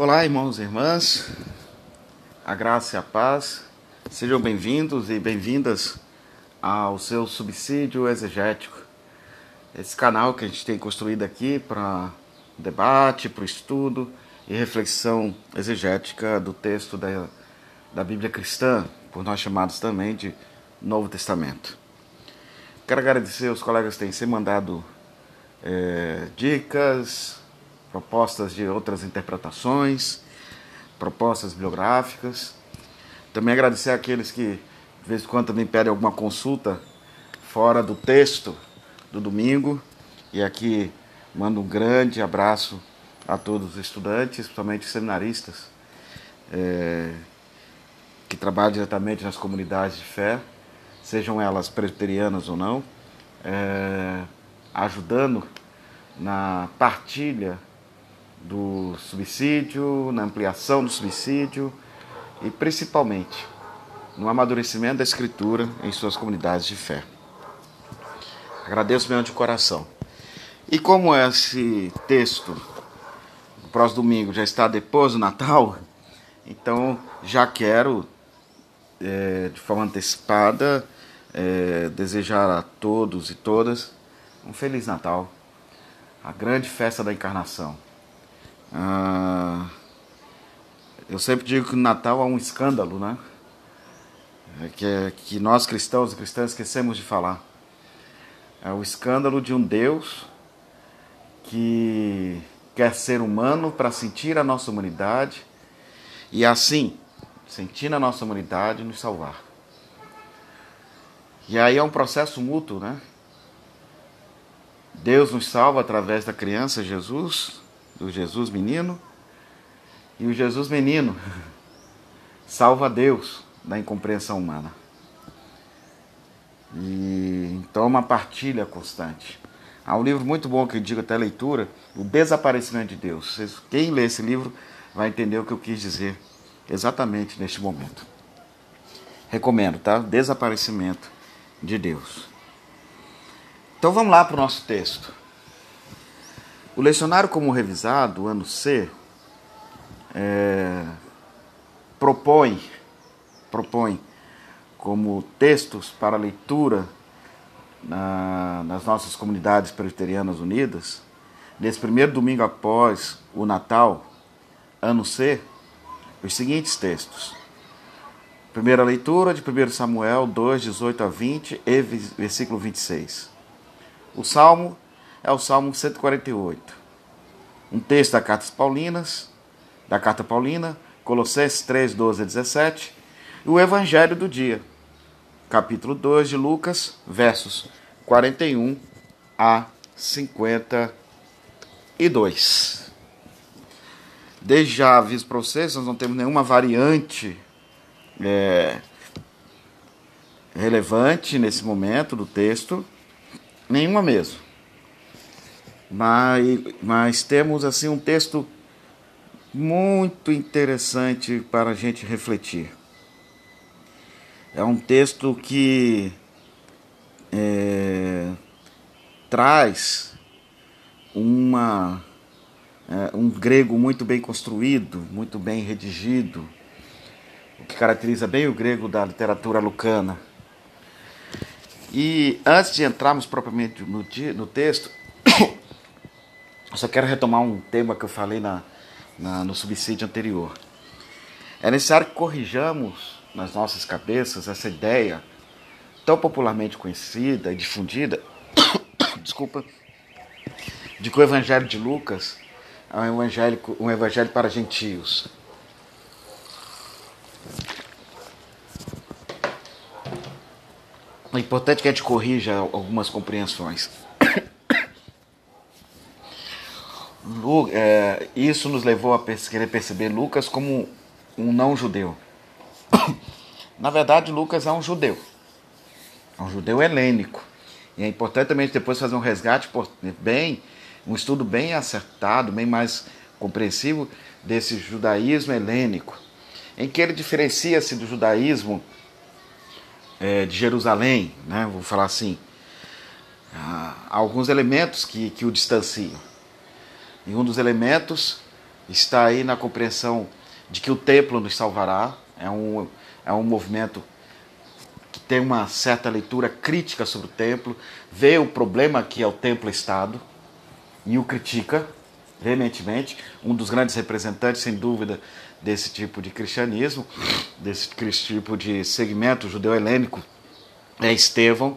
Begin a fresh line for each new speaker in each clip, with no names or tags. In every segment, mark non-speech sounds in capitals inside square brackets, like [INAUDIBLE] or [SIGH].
Olá, irmãos e irmãs, a graça e a paz, sejam bem-vindos e bem-vindas ao seu subsídio exegético, esse canal que a gente tem construído aqui para debate, para estudo e reflexão exegética do texto da, da Bíblia cristã, por nós chamados também de Novo Testamento. Quero agradecer aos colegas que têm se mandado é, dicas, propostas de outras interpretações, propostas bibliográficas. Também agradecer àqueles que de vez em quando também pedem alguma consulta fora do texto do domingo. E aqui mando um grande abraço a todos os estudantes, principalmente seminaristas, é, que trabalham diretamente nas comunidades de fé, sejam elas presbiterianas ou não, é, ajudando na partilha do subsídio, na ampliação do subsídio e principalmente no amadurecimento da Escritura em suas comunidades de fé. Agradeço mesmo de coração. E como esse texto, no próximo domingo, já está depois do Natal, então já quero, é, de forma antecipada, é, desejar a todos e todas um Feliz Natal, a grande festa da encarnação. Ah, eu sempre digo que no Natal há um escândalo, né? É que, é, que nós cristãos e cristãs esquecemos de falar. É o escândalo de um Deus que quer ser humano para sentir a nossa humanidade e assim, sentindo a nossa humanidade, nos salvar. E aí é um processo mútuo, né? Deus nos salva através da criança Jesus, do Jesus menino, e o Jesus menino [LAUGHS] salva Deus da incompreensão humana. E então é uma partilha constante. Há um livro muito bom que eu digo até a leitura, O Desaparecimento de Deus. Quem lê esse livro vai entender o que eu quis dizer exatamente neste momento. Recomendo, tá? Desaparecimento de Deus. Então vamos lá para o nosso texto. O lecionário como revisado, ano C, é, propõe, propõe como textos para leitura na, nas nossas comunidades presbiterianas unidas, nesse primeiro domingo após o Natal, ano C, os seguintes textos. Primeira leitura de 1 Samuel 2, 18 a 20 e versículo 26. O salmo é o Salmo 148. Um texto da Carta Paulinas, da Carta Paulina, Colossenses 3, 12 a 17, e o Evangelho do dia, capítulo 2 de Lucas, versos 41 a 52. Desde já aviso para vocês, nós não temos nenhuma variante é, relevante nesse momento do texto, nenhuma mesmo. Mas, mas temos assim um texto muito interessante para a gente refletir. É um texto que é, traz uma, é, um grego muito bem construído, muito bem redigido, o que caracteriza bem o grego da literatura lucana. E antes de entrarmos propriamente no, no texto, eu só quero retomar um tema que eu falei na, na, no subsídio anterior. É necessário que corrijamos nas nossas cabeças essa ideia tão popularmente conhecida e difundida, [COUGHS] desculpa, de que o Evangelho de Lucas é um evangelho, um evangelho para gentios. É importante que a gente corrija algumas compreensões. É, isso nos levou a querer perceber Lucas como um não-judeu. [COUGHS] Na verdade, Lucas é um judeu. É um judeu helênico. E é importante também depois fazer um resgate bem, um estudo bem acertado, bem mais compreensivo desse judaísmo helênico, em que ele diferencia-se do judaísmo é, de Jerusalém, né? vou falar assim, há alguns elementos que, que o distanciam. E um dos elementos está aí na compreensão de que o templo nos salvará. É um, é um movimento que tem uma certa leitura crítica sobre o templo, vê o problema que é o templo-estado e o critica veementemente. Um dos grandes representantes, sem dúvida, desse tipo de cristianismo, desse tipo de segmento judeu-helênico, é Estevão.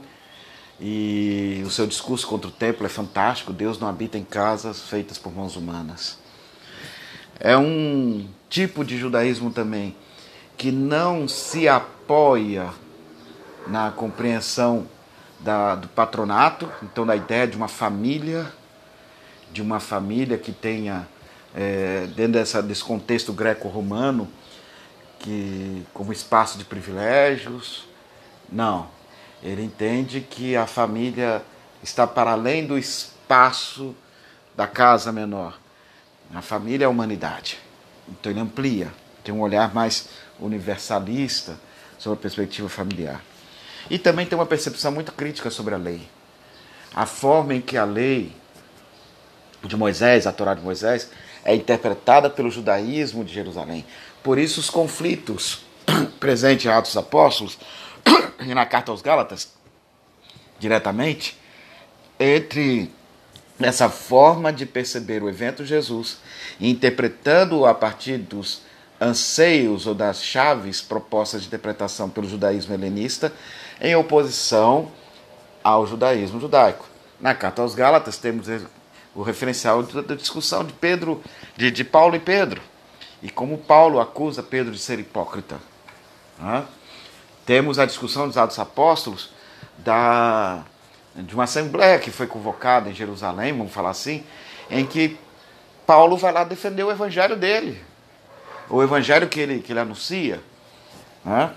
E o seu discurso contra o templo é fantástico. Deus não habita em casas feitas por mãos humanas. É um tipo de judaísmo também que não se apoia na compreensão da, do patronato, então da ideia de uma família, de uma família que tenha é, dentro dessa, desse contexto greco-romano, que como espaço de privilégios. Não. Ele entende que a família está para além do espaço da casa menor. A família é a humanidade. Então ele amplia, tem um olhar mais universalista sobre a perspectiva familiar. E também tem uma percepção muito crítica sobre a lei. A forma em que a lei de Moisés, a Torá de Moisés, é interpretada pelo judaísmo de Jerusalém. Por isso, os conflitos [COUGHS] presentes em Atos Apóstolos [COUGHS] e na carta aos Gálatas, diretamente, entre essa forma de perceber o evento Jesus, interpretando-o a partir dos anseios ou das chaves propostas de interpretação pelo judaísmo helenista, em oposição ao judaísmo judaico. Na carta aos Gálatas temos o referencial da discussão de Pedro, de, de Paulo e Pedro, e como Paulo acusa Pedro de ser hipócrita. Né? Temos a discussão dos Atos Apóstolos da, de uma assembleia que foi convocada em Jerusalém, vamos falar assim, em que Paulo vai lá defender o evangelho dele, o evangelho que ele, que ele anuncia. Né?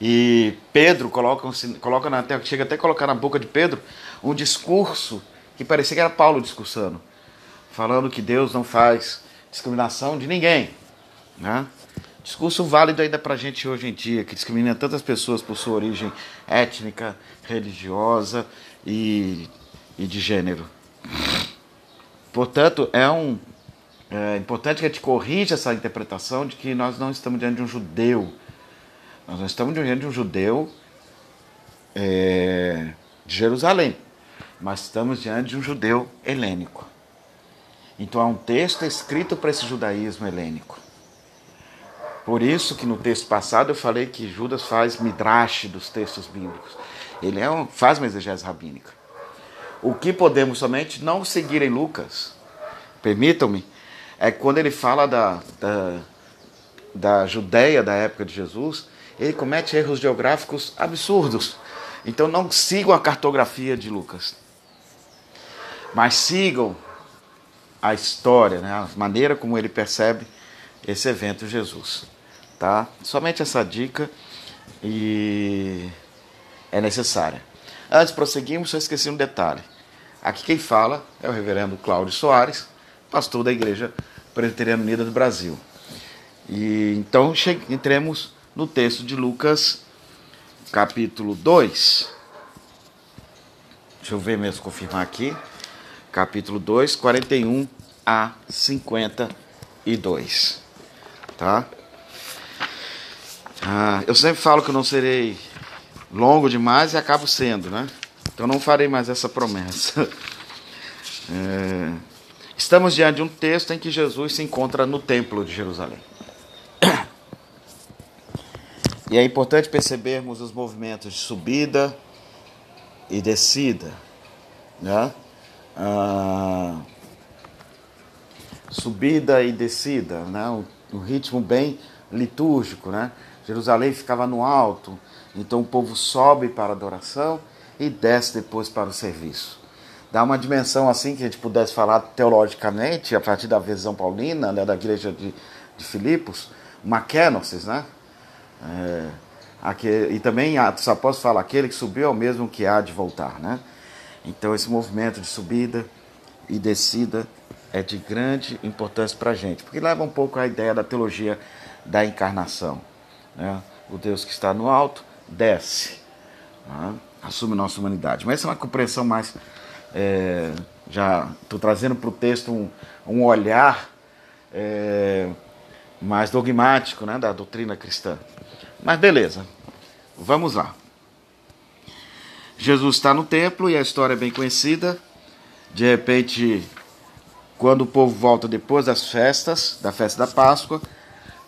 E Pedro coloca, coloca na, chega até a colocar na boca de Pedro um discurso que parecia que era Paulo discursando, falando que Deus não faz discriminação de ninguém. Né? Discurso válido ainda para a gente hoje em dia, que discrimina tantas pessoas por sua origem étnica, religiosa e, e de gênero. Portanto, é um é importante que a gente corrija essa interpretação de que nós não estamos diante de um judeu. Nós não estamos diante de um judeu é, de Jerusalém mas estamos diante de um judeu helênico. Então é um texto escrito para esse judaísmo helênico. Por isso que no texto passado eu falei que Judas faz midrash dos textos bíblicos. Ele é um, faz uma exegese rabínica. O que podemos somente não seguir em Lucas, permitam-me, é quando ele fala da, da, da Judéia da época de Jesus, ele comete erros geográficos absurdos. Então não sigam a cartografia de Lucas. Mas sigam a história, né, a maneira como ele percebe esse evento Jesus. Tá? Somente essa dica e é necessária. Antes de prosseguirmos, só esqueci um detalhe. Aqui quem fala é o reverendo Cláudio Soares, pastor da Igreja Presbiteriana Unida do Brasil. E então entremos no texto de Lucas, capítulo 2. Deixa eu ver mesmo, confirmar aqui capítulo 2, 41 a 52. Tá? Ah, eu sempre falo que eu não serei longo demais e acabo sendo, né? Então não farei mais essa promessa. [LAUGHS] É, estamos diante de um texto em que Jesus se encontra no Templo de Jerusalém. [CLEARS THROAT] E é importante percebermos os movimentos de subida e descida. Né? ah, subida e descida, né? um, um ritmo bem litúrgico. Né? Jerusalém ficava no alto, então o povo sobe para a adoração e desce depois para o serviço. Dá uma dimensão assim que a gente pudesse falar teologicamente, a partir da visão paulina, né, da igreja de, de Filipos, uma kenosis, né? É, aquele, e também Atos Apóstolos fala, aquele que subiu é o mesmo que há de voltar, né? Então, esse movimento de subida e descida é de grande importância para a gente, porque leva um pouco à ideia da teologia da encarnação. Né? O Deus que está no alto desce, né? assume nossa humanidade. Mas essa é uma compreensão mais. É, já estou trazendo para o texto um, um olhar é, mais dogmático né, da doutrina cristã. Mas beleza, vamos lá. Jesus está no templo e a história é bem conhecida. De repente, quando o povo volta depois das festas, da festa da Páscoa,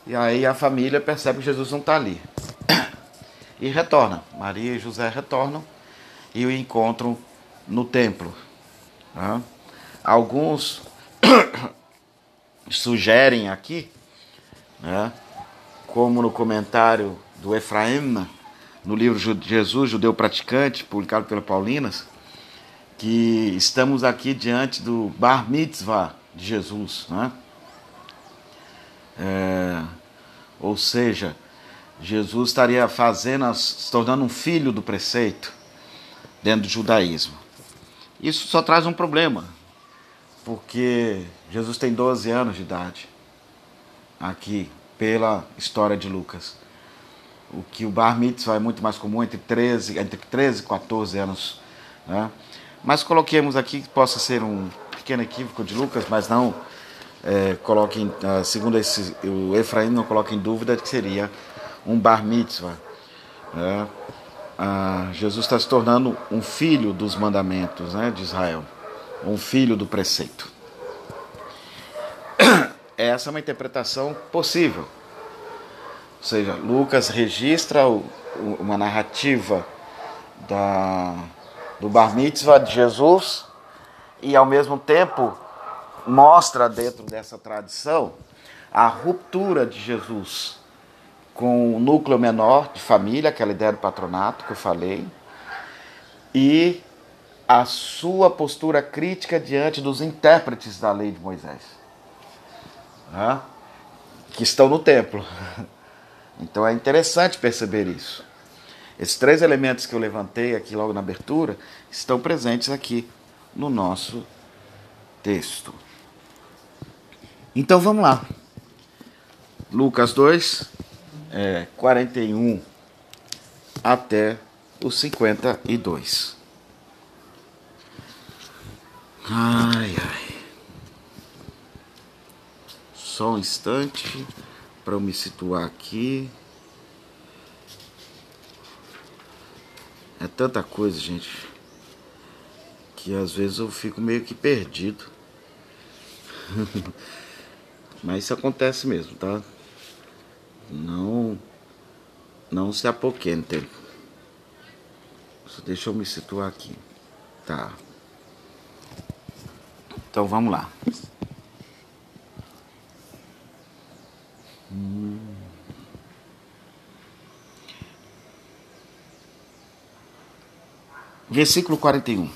e aí a família percebe que Jesus não está ali. [COUGHS] E retorna. Maria e José retornam e o encontram no templo. Né? Alguns [COUGHS] sugerem aqui, né, como no comentário do Efraim, no livro Jesus, Judeu Praticante, publicado pela Paulinas, que estamos aqui diante do Bar Mitzvah de Jesus. Né? É, ou seja, Jesus estaria fazendo, se tornando um filho do preceito dentro do judaísmo. Isso só traz um problema, porque Jesus tem 12 anos de idade, aqui, pela história de Lucas. O que o bar mitzvah é muito mais comum entre 13, entre 13 e 14 anos. Né? Mas coloquemos aqui que possa ser um pequeno equívoco de Lucas, mas não é, coloquem, ah, segundo esse, o Efraim não coloca em dúvida que seria um bar mitzvah. Né? Ah, Jesus está se tornando um filho dos mandamentos né, de Israel um filho do preceito. [COUGHS] Essa é uma interpretação possível. Ou seja, Lucas registra o, uma narrativa da, do Bar Mitzvah de Jesus e, ao mesmo tempo, mostra dentro dessa tradição a ruptura de Jesus com o núcleo menor de família, aquela ideia do patronato que eu falei, e a sua postura crítica diante dos intérpretes da lei de Moisés, né? que estão no templo. [LAUGHS] Então é interessante perceber isso. Esses três elementos que eu levantei aqui logo na abertura estão presentes aqui no nosso texto. Então vamos lá. Lucas 2, é, 41 até o 52. Ai, ai. Só um instante para eu me situar aqui. É tanta coisa, gente, que às vezes eu fico meio que perdido. [LAUGHS] Mas isso acontece mesmo, tá? Não não se apoquentem. Só deixa eu me situar aqui. Tá. Então vamos lá. Versículo 41.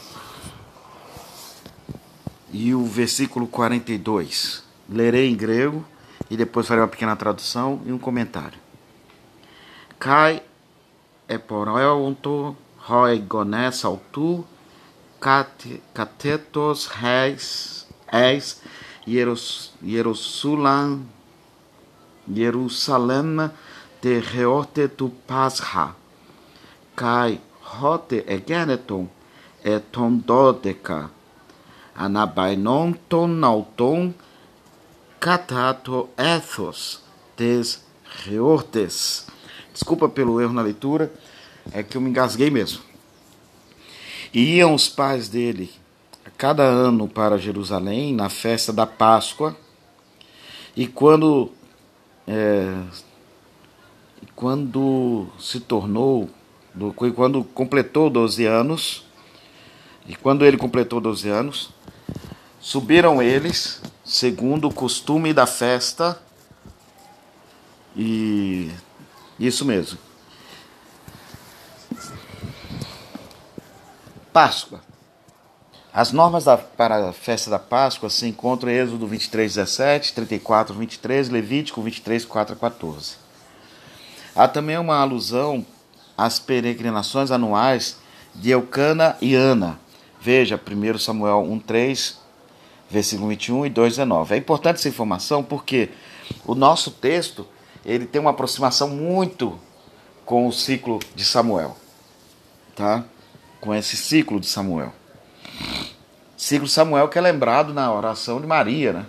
E o versículo 42. Lerei em grego e depois farei uma pequena tradução e um comentário. Kai eporonto roi gones autu catetos reis eis Jerusalém Jerusalém te reorte tu pascha kai hote egeneton eton dodeca anabainon ton nauton catato ethos des reortes. Desculpa pelo erro na leitura é que eu me engasguei mesmo. Iam os pais dele a cada ano para Jerusalém na festa da Páscoa e quando é, quando se tornou quando completou 12 anos e quando ele completou 12 anos subiram eles segundo o costume da festa e isso mesmo Páscoa. As normas da, para a festa da Páscoa se encontram em Êxodo 23, 17, 34, 23, Levítico 23, 4 a 14. Há também uma alusão às peregrinações anuais de Eucana e Ana. Veja 1 Samuel 1, 3, versículo 21 e 2, 19. É importante essa informação porque o nosso texto ele tem uma aproximação muito com o ciclo de Samuel. Tá? com esse ciclo de Samuel. Ciclo de Samuel que é lembrado na oração de Maria, né?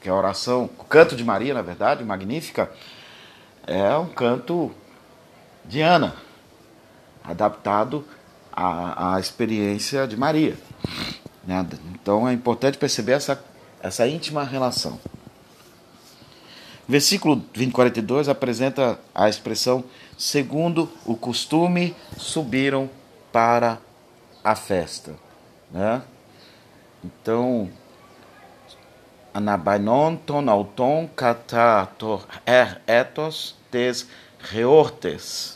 que é a oração, o canto de Maria, na verdade, Magnífica, é um canto de Ana, adaptado à, à experiência de Maria. Né? Então é importante perceber essa, essa íntima relação. Versículo 20, 42 apresenta a expressão segundo o costume, subiram para a festa. Né? Então, anabainon ton auton katator er etos tes reortes.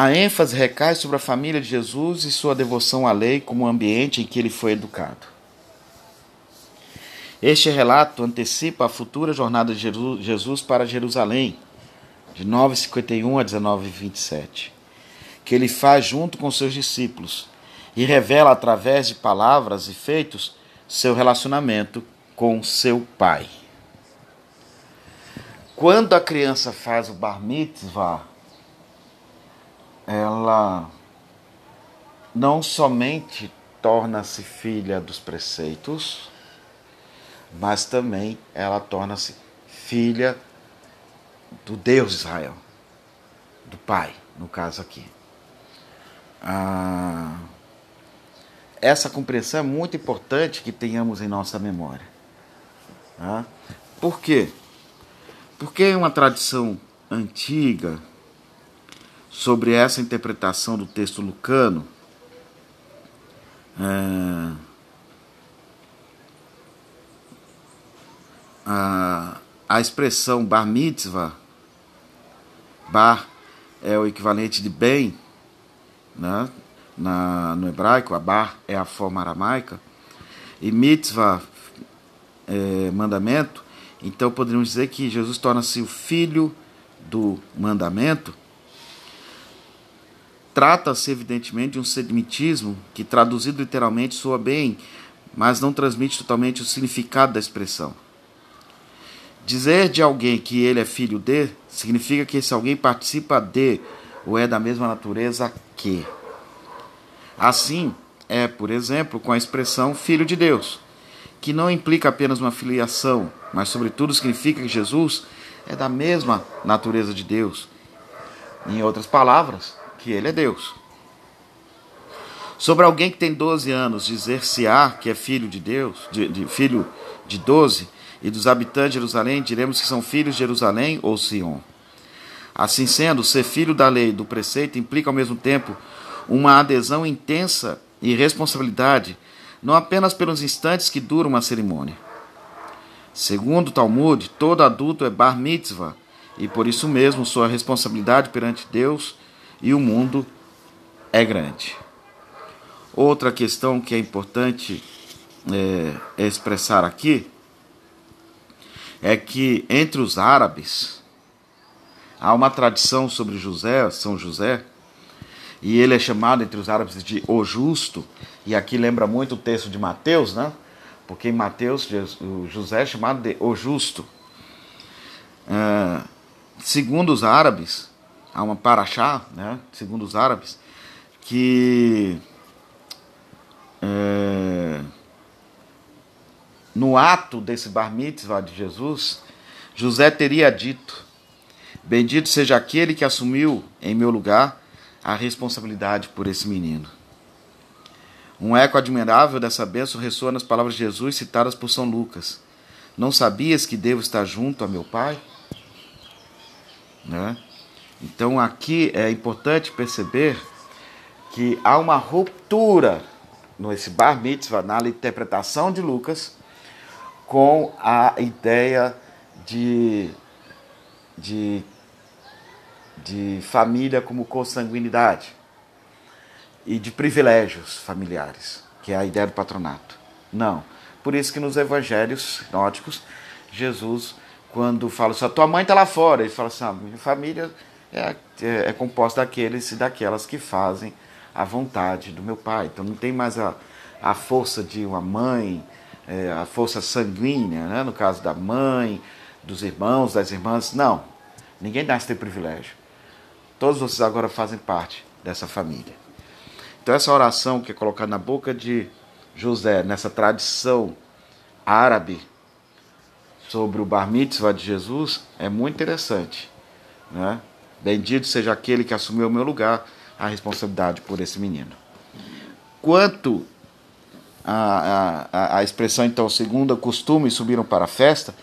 A ênfase recai sobre a família de Jesus e sua devoção à lei como ambiente em que ele foi educado. Este relato antecipa a futura jornada de Jesus para Jerusalém, de 9,51 a 19,27, que ele faz junto com seus discípulos e revela através de palavras e feitos seu relacionamento com seu pai. Quando a criança faz o bar mitzvah, ela não somente torna-se filha dos preceitos, mas também ela torna-se filha do Deus de Israel, do Pai, no caso aqui. Ah, essa compreensão é muito importante que tenhamos em nossa memória. Tá? Por quê? Porque é uma tradição antiga sobre essa interpretação do texto lucano. É, a, a expressão bar mitzvah, bar é o equivalente de bem, né? Na, no hebraico, a bar é a forma aramaica, e mitzvah é mandamento, então poderíamos dizer que Jesus torna-se o filho do mandamento. Trata-se, evidentemente, de um semitismo que, traduzido literalmente, soa bem, mas não transmite totalmente o significado da expressão. Dizer de alguém que ele é filho de significa que esse alguém participa de ou é da mesma natureza que. Assim é, por exemplo, com a expressão filho de Deus, que não implica apenas uma filiação, mas, sobretudo, significa que Jesus é da mesma natureza de Deus. Em outras palavras, que ele é Deus. Sobre alguém que tem 12 anos dizer-se-á que é filho de Deus, de, de, filho de 12, e dos habitantes de Jerusalém, diremos que são filhos de Jerusalém ou Sion. Assim sendo, ser filho da lei do preceito implica ao mesmo tempo uma adesão intensa e responsabilidade, não apenas pelos instantes que dura uma cerimônia. Segundo o Talmud, todo adulto é bar mitzvah, e por isso mesmo sua responsabilidade perante Deus e o mundo é grande. Outra questão que é importante é, expressar aqui é que entre os árabes há uma tradição sobre José, São José, e ele é chamado entre os árabes de o justo, e aqui lembra muito o texto de Mateus, né? Porque em Mateus José é chamado de o justo. É, segundo os árabes, há uma paraxá, né? Segundo os árabes, que é, no ato desse bar mitzvah de Jesus, José teria dito: Bendito seja aquele que assumiu em meu lugar a responsabilidade por esse menino. Um eco admirável dessa bênção ressoa nas palavras de Jesus citadas por São Lucas. Não sabias que devo estar junto a meu Pai? Né? Então aqui é importante perceber que há uma ruptura nesse bar mitzvah, na interpretação de Lucas, com a ideia de, de, de família como consanguinidade e de privilégios familiares, que é a ideia do patronato. Não. Por isso que nos evangelhos nóticos, Jesus, quando fala assim, a tua mãe está lá fora, ele fala assim, a ah, minha família é, é, é composta daqueles e daquelas que fazem a vontade do meu pai. Então não tem mais a, a força de uma mãe, é, a força sanguínea, né? no caso da mãe, dos irmãos, das irmãs. Não, ninguém nasce ter privilégio. Todos vocês agora fazem parte dessa família. Então, essa oração que é colocada na boca de José, nessa tradição árabe sobre o bar mitzvah de Jesus é muito interessante. Né? Bendito seja aquele que assumiu o meu lugar, a responsabilidade por esse menino. Quanto a expressão, então, segundo o costume, subiram para a festa,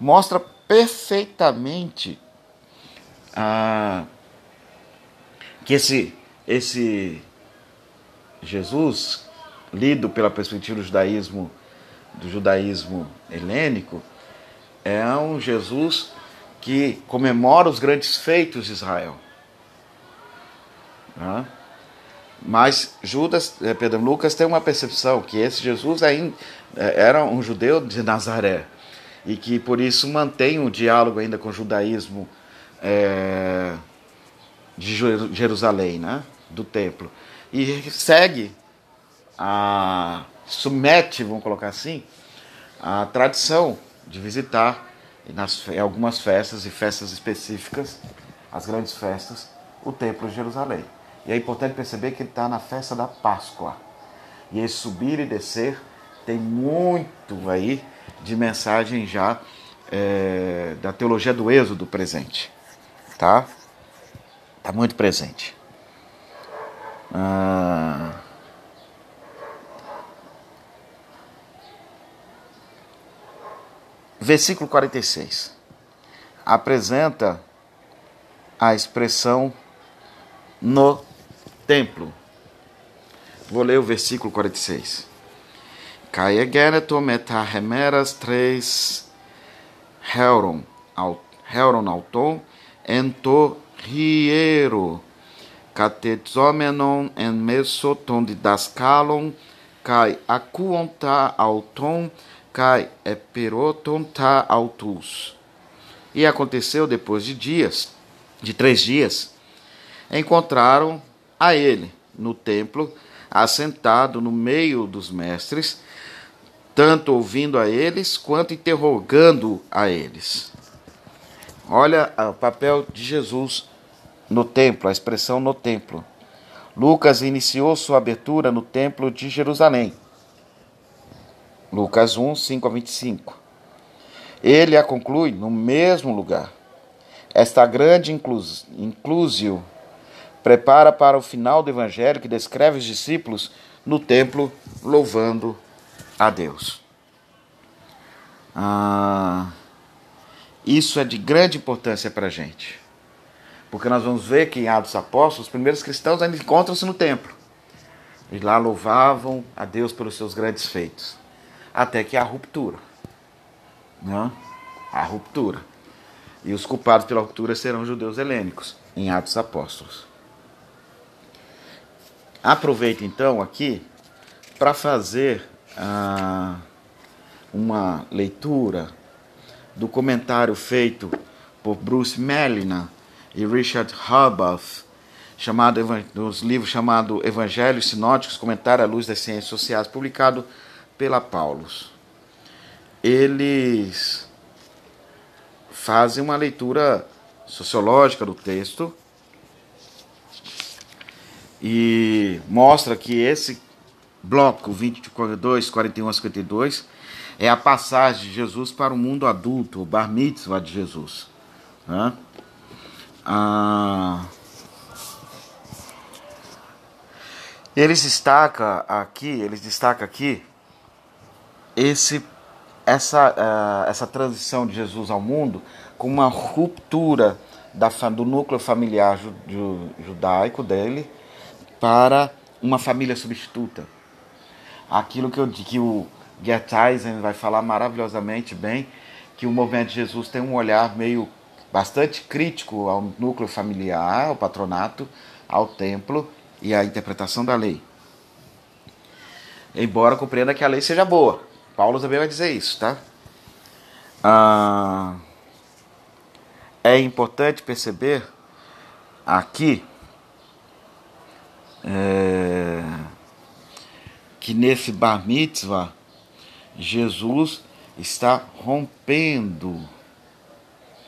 mostra perfeitamente a, que esse, esse Jesus, lido pela perspectiva do judaísmo, do judaísmo helênico, é um Jesus que comemora os grandes feitos de Israel. Né? Mas Judas, eh, Pedro Lucas tem uma percepção que esse Jesus eh, era um judeu de Nazaré e que por isso mantém um diálogo ainda com o judaísmo é, de Jerusalém, né? do templo, e segue a submete, vamos colocar assim, a tradição de visitar nas, em algumas festas e festas específicas, as grandes festas, o templo de Jerusalém. E é importante perceber que ele está na festa da Páscoa. E esse subir e descer tem muito aí de mensagem já é, da teologia do êxodo presente. Tá? Está muito presente. Ah, versículo 46 apresenta a expressão no templo. Vou ler o versículo 46. Caegeneto metahemeras três Heron, Heron auton, ento riero, catezomenon en mesoton didascalon, kai acuonta auton, kai epiroton ta autus. E aconteceu depois de dias, de três dias, encontraram a ele no templo, assentado no meio dos mestres, tanto ouvindo a eles quanto interrogando a eles. Olha o papel de Jesus no templo, a expressão no templo. Lucas iniciou sua abertura no templo de Jerusalém. Lucas 1, 5 a 25. Ele a conclui no mesmo lugar. Esta grande inclusio prepara para o final do evangelho que descreve os discípulos no templo louvando a Deus. Ah, isso é de grande importância para a gente, porque nós vamos ver que em Atos Apóstolos, os primeiros cristãos ainda encontram-se no templo. E lá louvavam a Deus pelos seus grandes feitos. Até que há a ruptura. Né? A ruptura. E os culpados pela ruptura serão judeus helênicos, em Atos Apóstolos. Aproveito então aqui para fazer ah, uma leitura do comentário feito por Bruce Melina e Richard Harbaugh, chamado dos livros chamado Evangelhos Sinóticos, Comentário à Luz das Ciências Sociais, publicado pela Paulus. Eles fazem uma leitura sociológica do texto e mostra que esse bloco 22, 41 a 52 é a passagem de Jesus para o mundo adulto, o bar mitzvah de Jesus. Né? Ah, eles destaca aqui, eles destaca aqui esse essa, uh, essa transição de Jesus ao mundo com uma ruptura da, do núcleo familiar judaico dele para uma família substituta. Aquilo que, eu, que o Gert vai falar maravilhosamente bem, que o movimento de Jesus tem um olhar meio bastante crítico ao núcleo familiar, ao patronato, ao templo e à interpretação da lei. Embora compreenda que a lei seja boa. Paulo também vai dizer isso, tá? Ah, é importante perceber aqui é, que nesse bar mitzvah Jesus está rompendo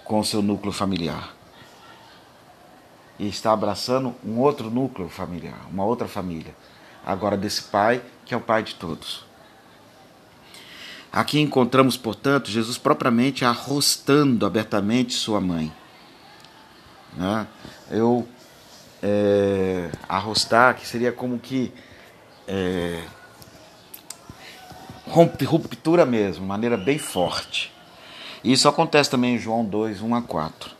com seu núcleo familiar e está abraçando um outro núcleo familiar, uma outra família, agora desse pai que é o pai de todos. Aqui encontramos, portanto, Jesus propriamente arrostando abertamente sua mãe. Né? Eu é, arrostar, que seria como que é, ruptura mesmo, maneira bem forte. Isso acontece também em João 2, 1 a 4.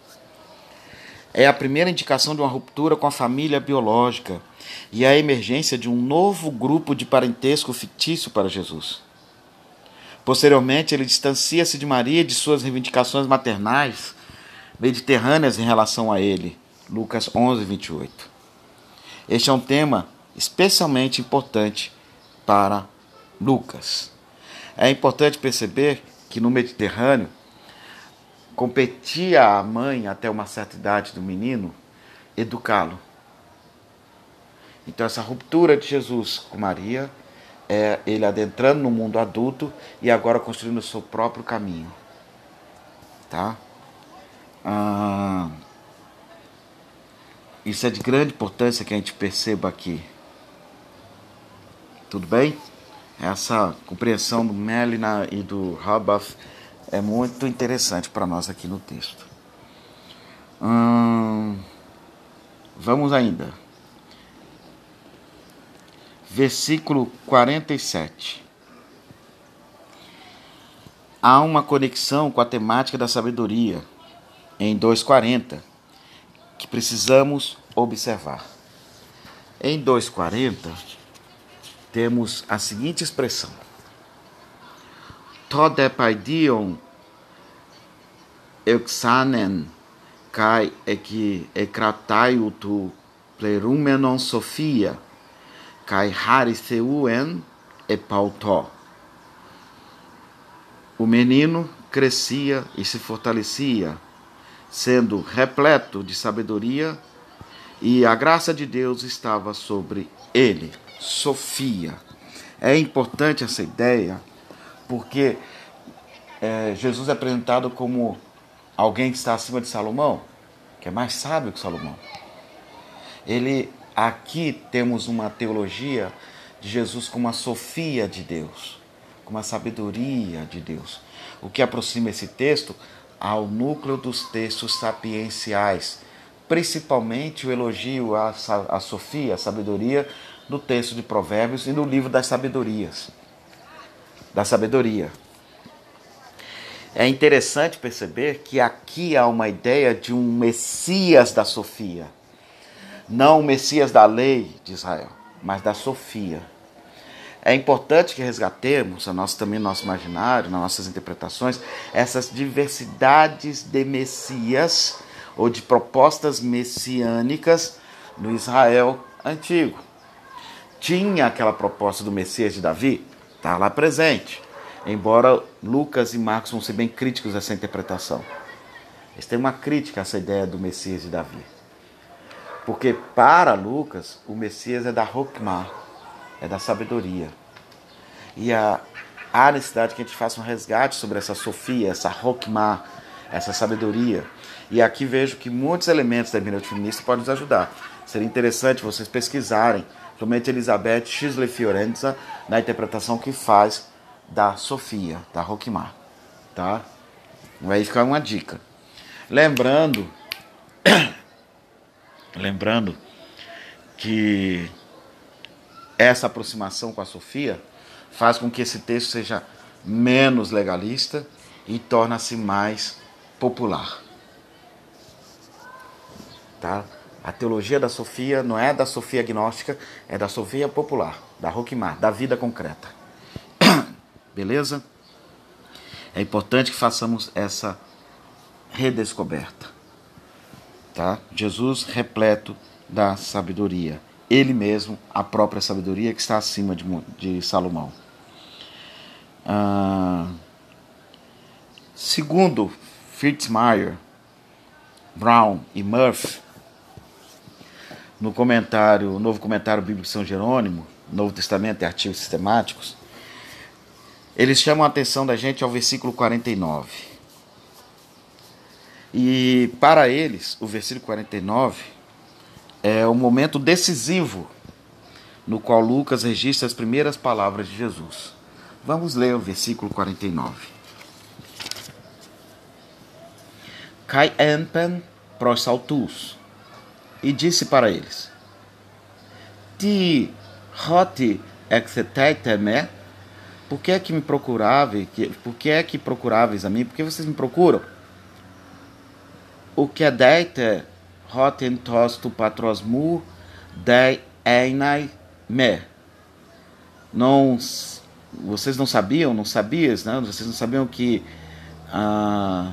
É a primeira indicação de uma ruptura com a família biológica e a emergência de um novo grupo de parentesco fictício para Jesus. Posteriormente, ele distancia-se de Maria de suas reivindicações maternais mediterrâneas em relação a ele. Lucas 11, 28. Este é um tema especialmente importante para Lucas. É importante perceber que no Mediterrâneo competia a mãe até uma certa idade do menino educá-lo. Então essa ruptura de Jesus com Maria é ele adentrando no mundo adulto e agora construindo o seu próprio caminho. Tá? Ah, isso é de grande importância que a gente perceba aqui. Tudo bem? Essa compreensão do Melina e do Rabath é muito interessante para nós aqui no texto. Hum, vamos ainda. Versículo 47. Há uma conexão com a temática da sabedoria em 2,40 que precisamos observar. Em 2,40 temos a seguinte expressão: Todepaidion euxanen kai eki ekrataiutu plerumenon sofia kai hariseuen epautó. O menino crescia e se fortalecia, sendo repleto de sabedoria, e a graça de Deus estava sobre ele. Sofia. É importante essa ideia porque é, Jesus é apresentado como alguém que está acima de Salomão, que é mais sábio que Salomão. Ele aqui temos uma teologia de Jesus como a Sofia de Deus, como a sabedoria de Deus. O que aproxima esse texto ao núcleo dos textos sapienciais, principalmente o elogio à, à Sofia, à sabedoria, no texto de Provérbios e no livro das sabedorias. Da sabedoria. É interessante perceber que aqui há uma ideia de um Messias da Sofia. Não o Messias da lei de Israel, mas da Sofia. É importante que resgatemos, a nós também no nosso imaginário, nas nossas interpretações, essas diversidades de Messias ou de propostas messiânicas no Israel antigo. Tinha aquela proposta do Messias de Davi? Está lá presente. Embora Lucas e Marcos vão ser bem críticos a essa interpretação. Eles têm uma crítica a essa ideia do Messias de Davi. Porque para Lucas, o Messias é da Hokmah, é da sabedoria. E a, há necessidade que a gente faça um resgate sobre essa Sofia, essa Hokmah, essa sabedoria. E aqui vejo que muitos elementos da hermenêutica feminista podem nos ajudar. Seria interessante vocês pesquisarem, somente Elizabeth Schisler Fiorenza, na interpretação que faz da Sofia, da Hokmah. Tá? Vai ficar uma dica. Lembrando, lembrando que essa aproximação com a Sofia faz com que esse texto seja menos legalista e torna-se mais popular. Tá? A teologia da Sofia não é da Sofia agnóstica, é da Sofia popular, da Roquimar, da vida concreta. [COUGHS] Beleza? É importante que façamos essa redescoberta. Tá? Jesus repleto da sabedoria. Ele mesmo, a própria sabedoria que está acima de, de Salomão. Ah, segundo Fitzmyer, Brown e Murphy, no comentário, novo comentário bíblico de São Jerônimo, Novo Testamento e artigos sistemáticos, eles chamam a atenção da gente ao versículo 49. E para eles, o versículo 49 é o momento decisivo no qual Lucas registra as primeiras palavras de Jesus. Vamos ler o versículo 49. Cai empen pros altus e disse para eles: Ti hoti exetete me? Por que é que me procuráveis? Por que é que procuráveis a mim? Por que vocês me procuram? O que é deite hoten tos tu patrosmu dei einai me? Não, vocês não sabiam, não sabias, né? Vocês não sabiam que ah,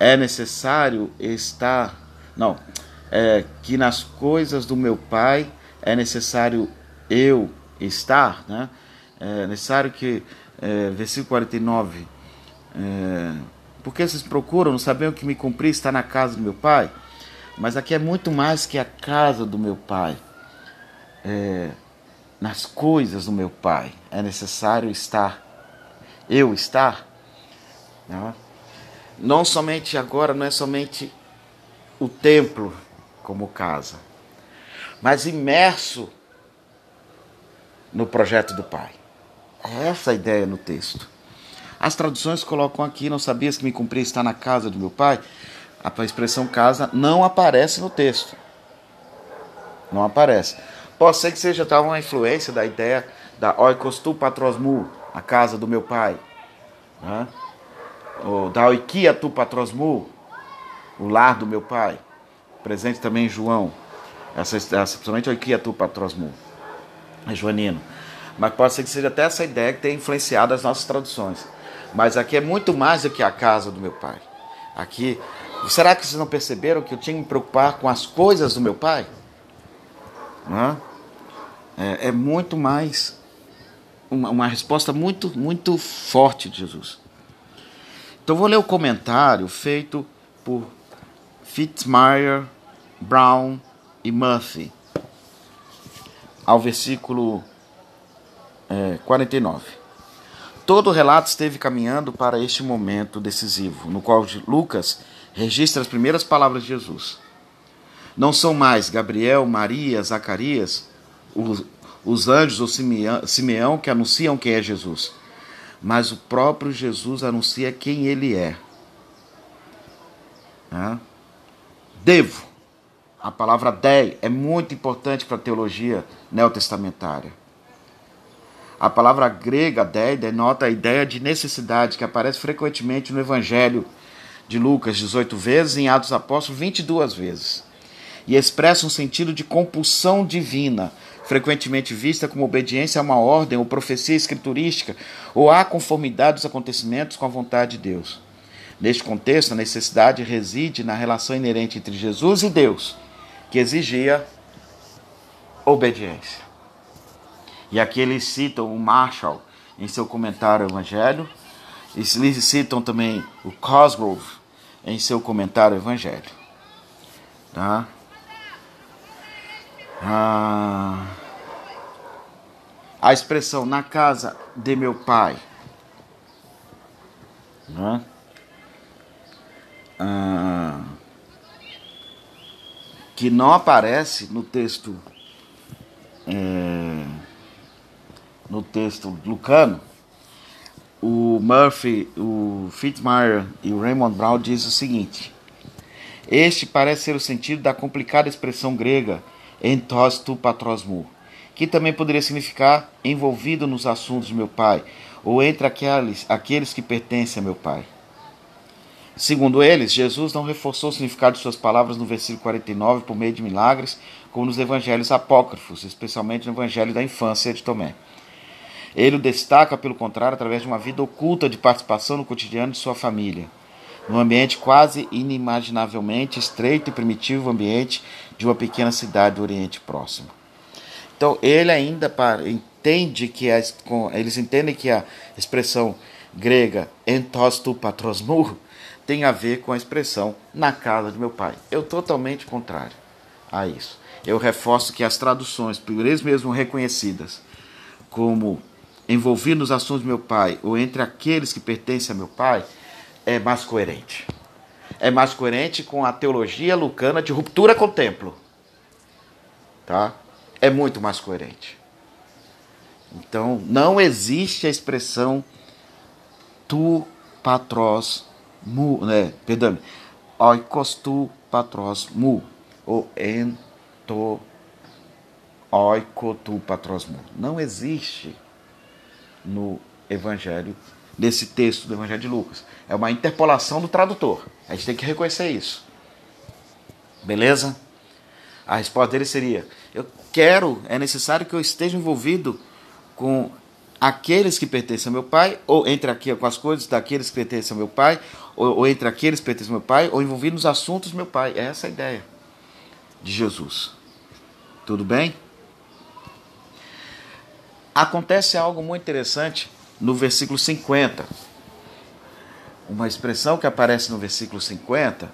é necessário estar, não, é, que nas coisas do meu Pai é necessário eu estar, né? É necessário que, é, versículo 49, é, porque vocês procuram, não sabiam que me cumprir está na casa do meu Pai? Mas aqui é muito mais que a casa do meu Pai. É, nas coisas do meu Pai é necessário estar, eu estar. Né? Não somente agora, não é somente o templo como casa, mas imerso no projeto do Pai. É essa a ideia no texto. As traduções colocam aqui, não sabias que me cumpria estar na casa do meu pai? A expressão casa não aparece no texto. Não aparece. Pode ser que seja tal uma influência da ideia da oikostu patrosmu, a casa do meu pai. Né? Ou da oikia tu patrosmu, o lar do meu pai. Presente também em João. Essa, essa principalmente oikia tu patrosmu. É joanino. Mas pode ser que seja até essa ideia que tenha influenciado as nossas traduções. Mas aqui é muito mais do que a casa do meu pai. Aqui, será que vocês não perceberam que eu tinha que me preocupar com as coisas do meu pai? É, é muito mais uma, uma resposta muito muito forte de Jesus. Então vou ler o comentário feito por Fitzmyer, Brown e Murphy ao versículo é, 49. Todo o relato esteve caminhando para este momento decisivo, no qual Lucas registra as primeiras palavras de Jesus. Não são mais Gabriel, Maria, Zacarias, os, os anjos ou Simeão, Simeão que anunciam quem é Jesus, mas o próprio Jesus anuncia quem ele é. Devo. A palavra dei é muito importante para a teologia neotestamentária. A palavra grega dei denota a ideia de necessidade que aparece frequentemente no Evangelho de Lucas 18 vezes em Atos Apóstolos 22 vezes. E expressa um sentido de compulsão divina, frequentemente vista como obediência a uma ordem ou profecia escriturística ou a conformidade dos acontecimentos com a vontade de Deus. Neste contexto, a necessidade reside na relação inerente entre Jesus e Deus, que exigia obediência. E aqui eles citam o Marshall em seu comentário ao Evangelho, eles citam também o Cosgrove em seu comentário ao Evangelho. Tá? Ah, a expressão na casa de meu pai. Né? Ah, que não aparece no texto é, no texto lucano, o Murphy, o Fitzmyer e o Raymond Brown diz o seguinte: Este parece ser o sentido da complicada expressão grega entos tu patrosmu, que também poderia significar envolvido nos assuntos de meu pai, ou entre aqueles, aqueles que pertencem a meu pai. Segundo eles, Jesus não reforçou o significado de suas palavras no versículo 49 por meio de milagres, como nos evangelhos apócrifos, especialmente no evangelho da infância de Tomé. Ele o destaca, pelo contrário, através de uma vida oculta de participação no cotidiano de sua família, num ambiente quase inimaginavelmente estreito e primitivo ambiente de uma pequena cidade do Oriente Próximo. Então, ele ainda entende que eles entendem que a expressão grega entos tu patrosmu tem a ver com a expressão na casa de meu pai. Eu totalmente contrário a isso. Eu reforço que as traduções, por eles mesmos reconhecidas como envolvido nos assuntos do meu pai ou entre aqueles que pertencem a meu pai, é mais coerente. É mais coerente com a teologia lucana de ruptura com o templo. Tá? É muito mais coerente. Então, não existe a expressão tu patros mu, né? Perdão, oikos tu patros mu, ou en to oiko tu patros mu. Não existe no Evangelho, nesse texto do Evangelho de Lucas. É uma interpolação do tradutor. A gente tem que reconhecer isso. Beleza? A resposta dele seria: Eu quero, é necessário que eu esteja envolvido com aqueles que pertencem ao meu pai, ou entre aqui com as coisas daqueles que pertencem ao meu pai, ou, ou entre aqueles que pertencem ao meu pai, ou envolvido nos assuntos do meu pai. É essa a ideia de Jesus. Tudo bem? Acontece algo muito interessante no versículo 50. Uma expressão que aparece no versículo 50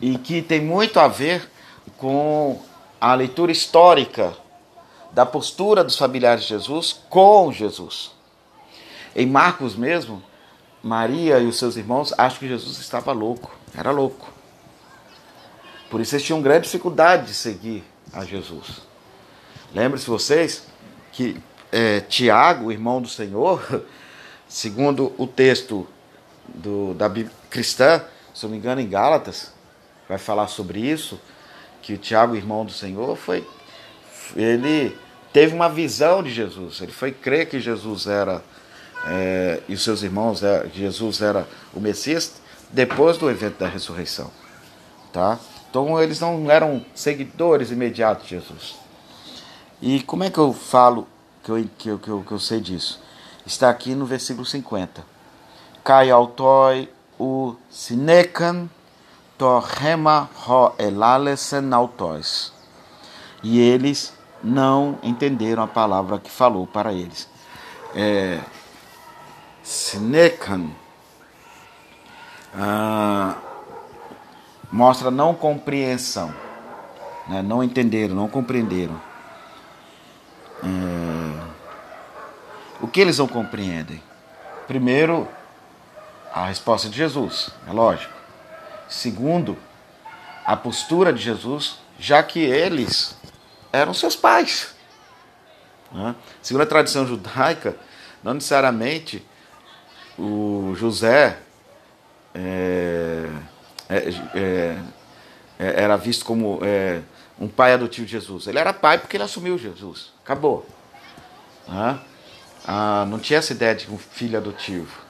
e que tem muito a ver com a leitura histórica da postura dos familiares de Jesus com Jesus. Em Marcos mesmo, Maria e os seus irmãos acham que Jesus estava louco, era louco. Por isso eles tinham grande dificuldade de seguir a Jesus. Lembre-se vocês que é, Tiago, irmão do Senhor, [LAUGHS] segundo o texto do, da Bíblia cristã, se não me engano, em Gálatas, vai falar sobre isso, que o Tiago, irmão do Senhor, foi ele teve uma visão de Jesus. Ele foi crer que Jesus era é, e os seus irmãos é, Jesus era o Messias depois do evento da ressurreição, tá? Então eles não eram seguidores imediatos de Jesus. E como é que eu falo que eu, que eu, que eu, que eu sei disso? Está aqui no versículo 50. Kai autoi sinekan torrema ho elalesen autois. E eles não entenderam a palavra que falou para eles. É, ah, mostra não compreensão, né? não entenderam, não compreenderam. É, o que eles não compreendem? Primeiro, a resposta de Jesus, é lógico. Segundo, a postura de Jesus, já que eles eram seus pais. Né? Segundo a tradição judaica, não necessariamente o José é, é, é, é era visto como é, um pai adotivo de Jesus. Ele era pai porque ele assumiu Jesus. Acabou. Ah, não tinha essa ideia de um filho adotivo.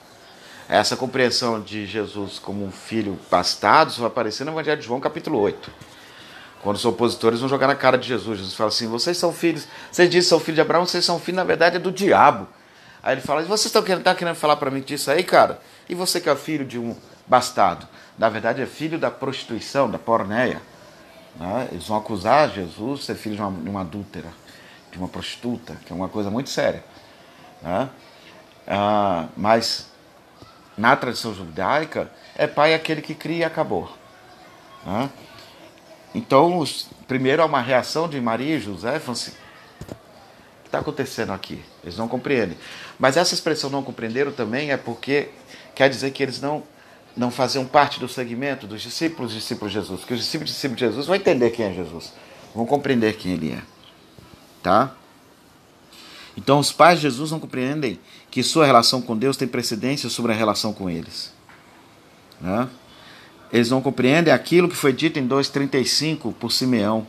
Essa compreensão de Jesus como um filho bastardo vai aparecer no Evangelho de João, capítulo 8. Quando os opositores vão jogar na cara de Jesus, Jesus fala assim: vocês são filhos, vocês dizem que são filhos de Abraão, vocês são filhos, na verdade, é do diabo. Aí ele fala: vocês estão querendo, tá querendo falar para mim disso aí, cara? E você que é filho de um bastardo? Na verdade, é filho da prostituição, da porneia. Né? Eles vão acusar Jesus de ser filho de uma, de uma adúltera, de uma prostituta, que é uma coisa muito séria. Né? Ah, mas na tradição judaica, é pai aquele que cria e acabou. Né? Então, os, primeiro há uma reação de Maria e José, falam assim, o que está acontecendo aqui? Eles não compreendem. Mas essa expressão não compreenderam também é porque quer dizer que eles não, não faziam parte do segmento dos discípulos, discípulos de Jesus. Porque os discípulos, discípulos de Jesus vão entender quem é Jesus, vão compreender quem ele é. Tá? Então, os pais de Jesus não compreendem que sua relação com Deus tem precedência sobre a relação com eles. Né? Eles não compreendem aquilo que foi dito em 2,35 por Simeão.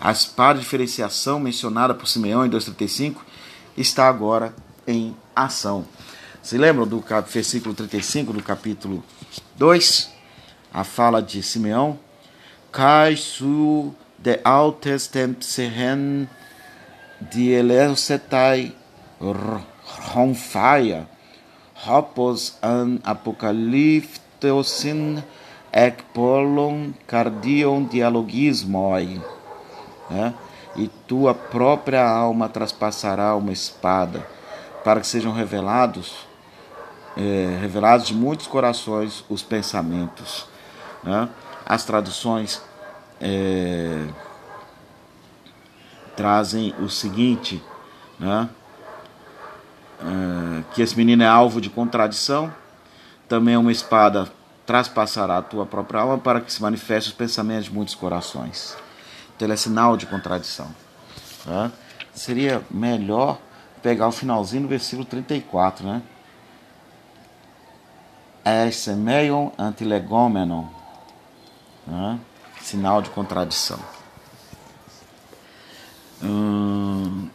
A espada de diferenciação mencionada por Simeão em 2,35 está agora em ação. Se lembram do versículo 35 do capítulo 2? A fala de Simeão. Kai su de altes tempsehen dielesetai ronfaia, hopos an apocalyptosin ec polon cardion dialogismoi, né? e tua própria alma traspassará uma espada, para que sejam revelados, é, revelados de muitos corações os pensamentos. Né? As traduções é, trazem o seguinte, né? É, que esse menino é alvo de contradição, também uma espada traspassará a tua própria alma para que se manifeste os pensamentos de muitos corações. Então ele é sinal de contradição. Tá? Seria melhor pegar o finalzinho do versículo 34, né? Semeion antilegomenon, né? sinal de contradição. Hum...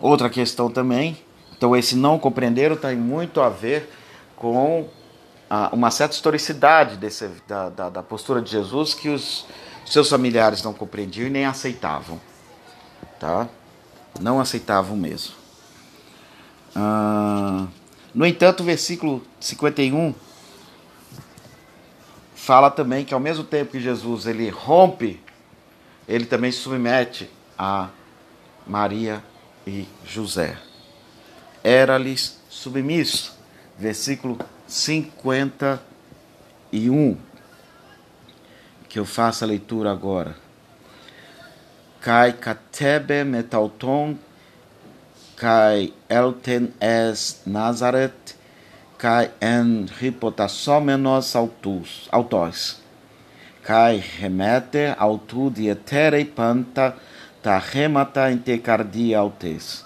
Outra questão também, então esse não compreenderam tem muito a ver com ah, uma certa historicidade desse, da, da, da, postura de Jesus que os seus familiares não compreendiam e nem aceitavam. Tá? Não aceitavam mesmo. Ah, no entanto, o versículo 51 fala também que ao mesmo tempo que Jesus ele rompe, ele também submete a Maria e José. Era-lhes submisso. Versículo 51. Que eu faço a leitura agora. Kai katebe metalton kai elten es Nazaret kai en hipotassomenos autus, autos. Kai remete autu dieterei panta ta remata cardia altes.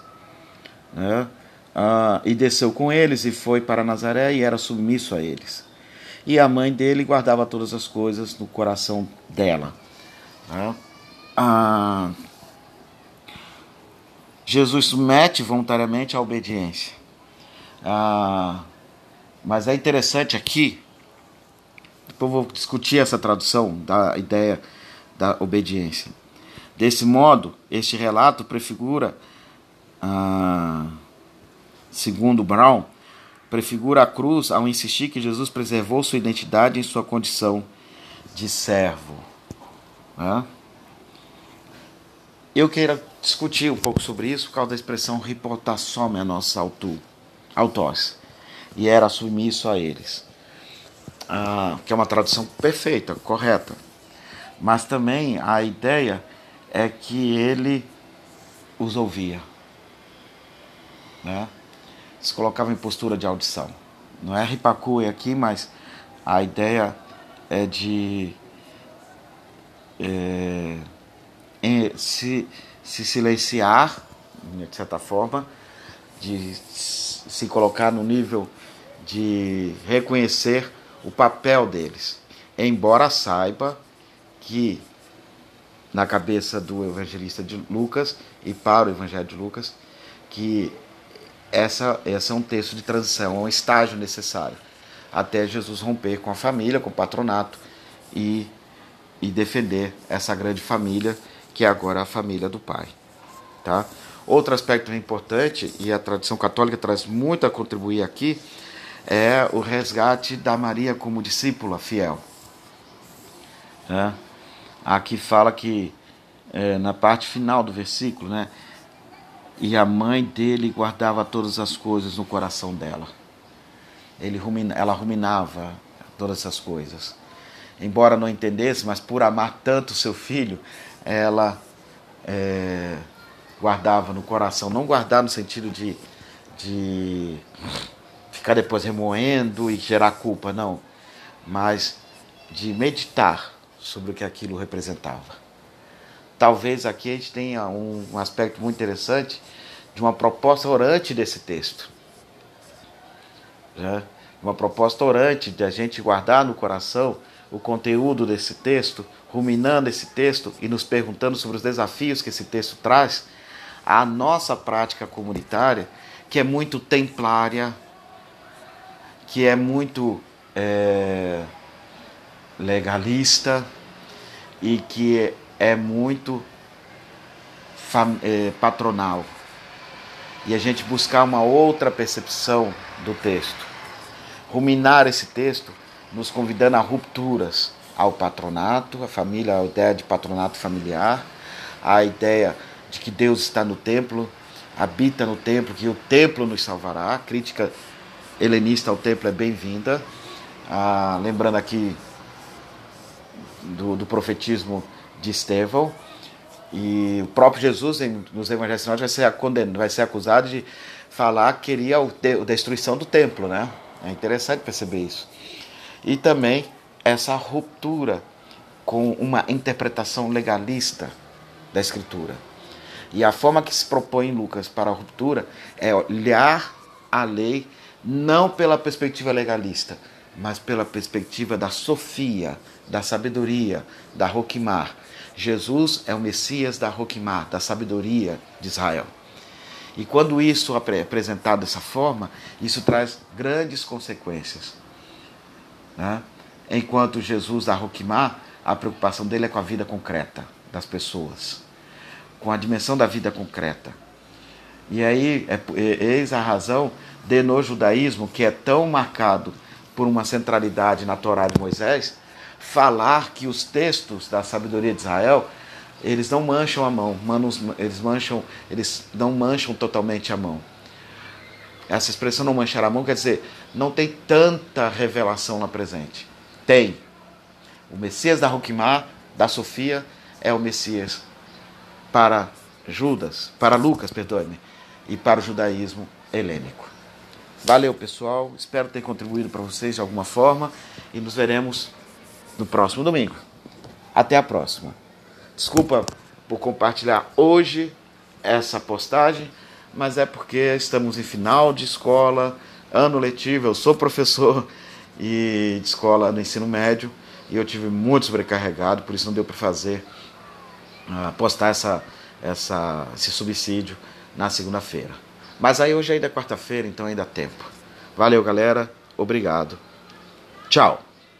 Né? Ah, e desceu com eles e foi para Nazaré e era submisso a eles. E a mãe dele guardava todas as coisas no coração dela. Né? Ah, Jesus submete voluntariamente à obediência. Ah, mas é interessante aqui, depois vou discutir essa tradução da ideia da obediência. Desse modo, este relato prefigura, ah, segundo Brown, prefigura a cruz ao insistir que Jesus preservou sua identidade em sua condição de servo. Né? Eu quero discutir um pouco sobre isso por causa da expressão nossa autós, e era submisso a eles, ah, que é uma tradução perfeita, correta. Mas também a ideia é que ele os ouvia. Né? Se colocava em postura de audição. Não é ripacue aqui, mas a ideia é de é, se, se silenciar, de certa forma, de se colocar no nível de reconhecer o papel deles, embora saiba que na cabeça do evangelista de Lucas e para o evangelho de Lucas que essa, essa é um texto de transição, é um estágio necessário. Até Jesus romper com a família, com o patronato e, e defender essa grande família que é agora a família do Pai. Tá? Outro aspecto importante, e a tradição católica traz muito a contribuir aqui, é o resgate da Maria como discípula fiel. Né? Aqui fala que, é, na parte final do versículo, né? E a mãe dele guardava todas as coisas no coração dela. Ele rumina, ela ruminava todas essas coisas. Embora não entendesse, mas por amar tanto seu filho, ela é, guardava no coração. Não guardar no sentido de, de ficar depois remoendo e gerar culpa, não. Mas de meditar sobre o que aquilo representava. Talvez aqui a gente tenha um, um aspecto muito interessante de uma proposta orante desse texto. Né? Uma proposta orante de a gente guardar no coração o conteúdo desse texto, ruminando esse texto e nos perguntando sobre os desafios que esse texto traz, a nossa prática comunitária, que é muito templária, que é muito é, legalista e que é muito é, patronal. E a gente buscar uma outra percepção do texto. Ruminar esse texto nos convidando a rupturas ao patronato, a família, a ideia de patronato familiar, a ideia de que Deus está no templo, habita no templo, que o templo nos salvará. A crítica helenista ao templo é bem-vinda. Ah, lembrando aqui do, do profetismo de Estevão. E o próprio Jesus, em, nos evangelhos sinóticos, vai ser, condenado, vai ser acusado de falar que queria a destruição do templo. Né? É interessante perceber isso. E também essa ruptura com uma interpretação legalista da Escritura. E a forma que se propõe em Lucas para a ruptura é olhar a lei não pela perspectiva legalista, mas pela perspectiva da sofia, da sabedoria, da Roquimar. Jesus é o Messias da Roquimar, da sabedoria de Israel. E quando isso é apresentado dessa forma, isso traz grandes consequências. Né? Enquanto Jesus da Roquimar, a preocupação dele é com a vida concreta das pessoas, com a dimensão da vida concreta. E aí, é, é, eis a razão de no judaísmo, que é tão marcado por uma centralidade na Torá de Moisés, falar que os textos da sabedoria de Israel eles não mancham a mão, eles mancham, eles não mancham totalmente a mão. Essa expressão não manchar a mão quer dizer, não tem tanta revelação na presente. Tem. O Messias da Roquimá, da Sofia, é o Messias para Judas, para Lucas, perdoe-me, e para o judaísmo helênico. Valeu, pessoal. Espero ter contribuído para vocês de alguma forma e nos veremos no próximo domingo. Até a próxima. Desculpa por compartilhar hoje essa postagem, mas é porque estamos em final de escola, ano letivo. Eu sou professor e de escola no ensino médio e eu tive muito sobrecarregado, por isso não deu para fazer uh, postar essa, essa, esse subsídio na segunda-feira. Mas aí hoje ainda é quarta-feira, então ainda há tempo. Valeu, galera. Obrigado. Tchau.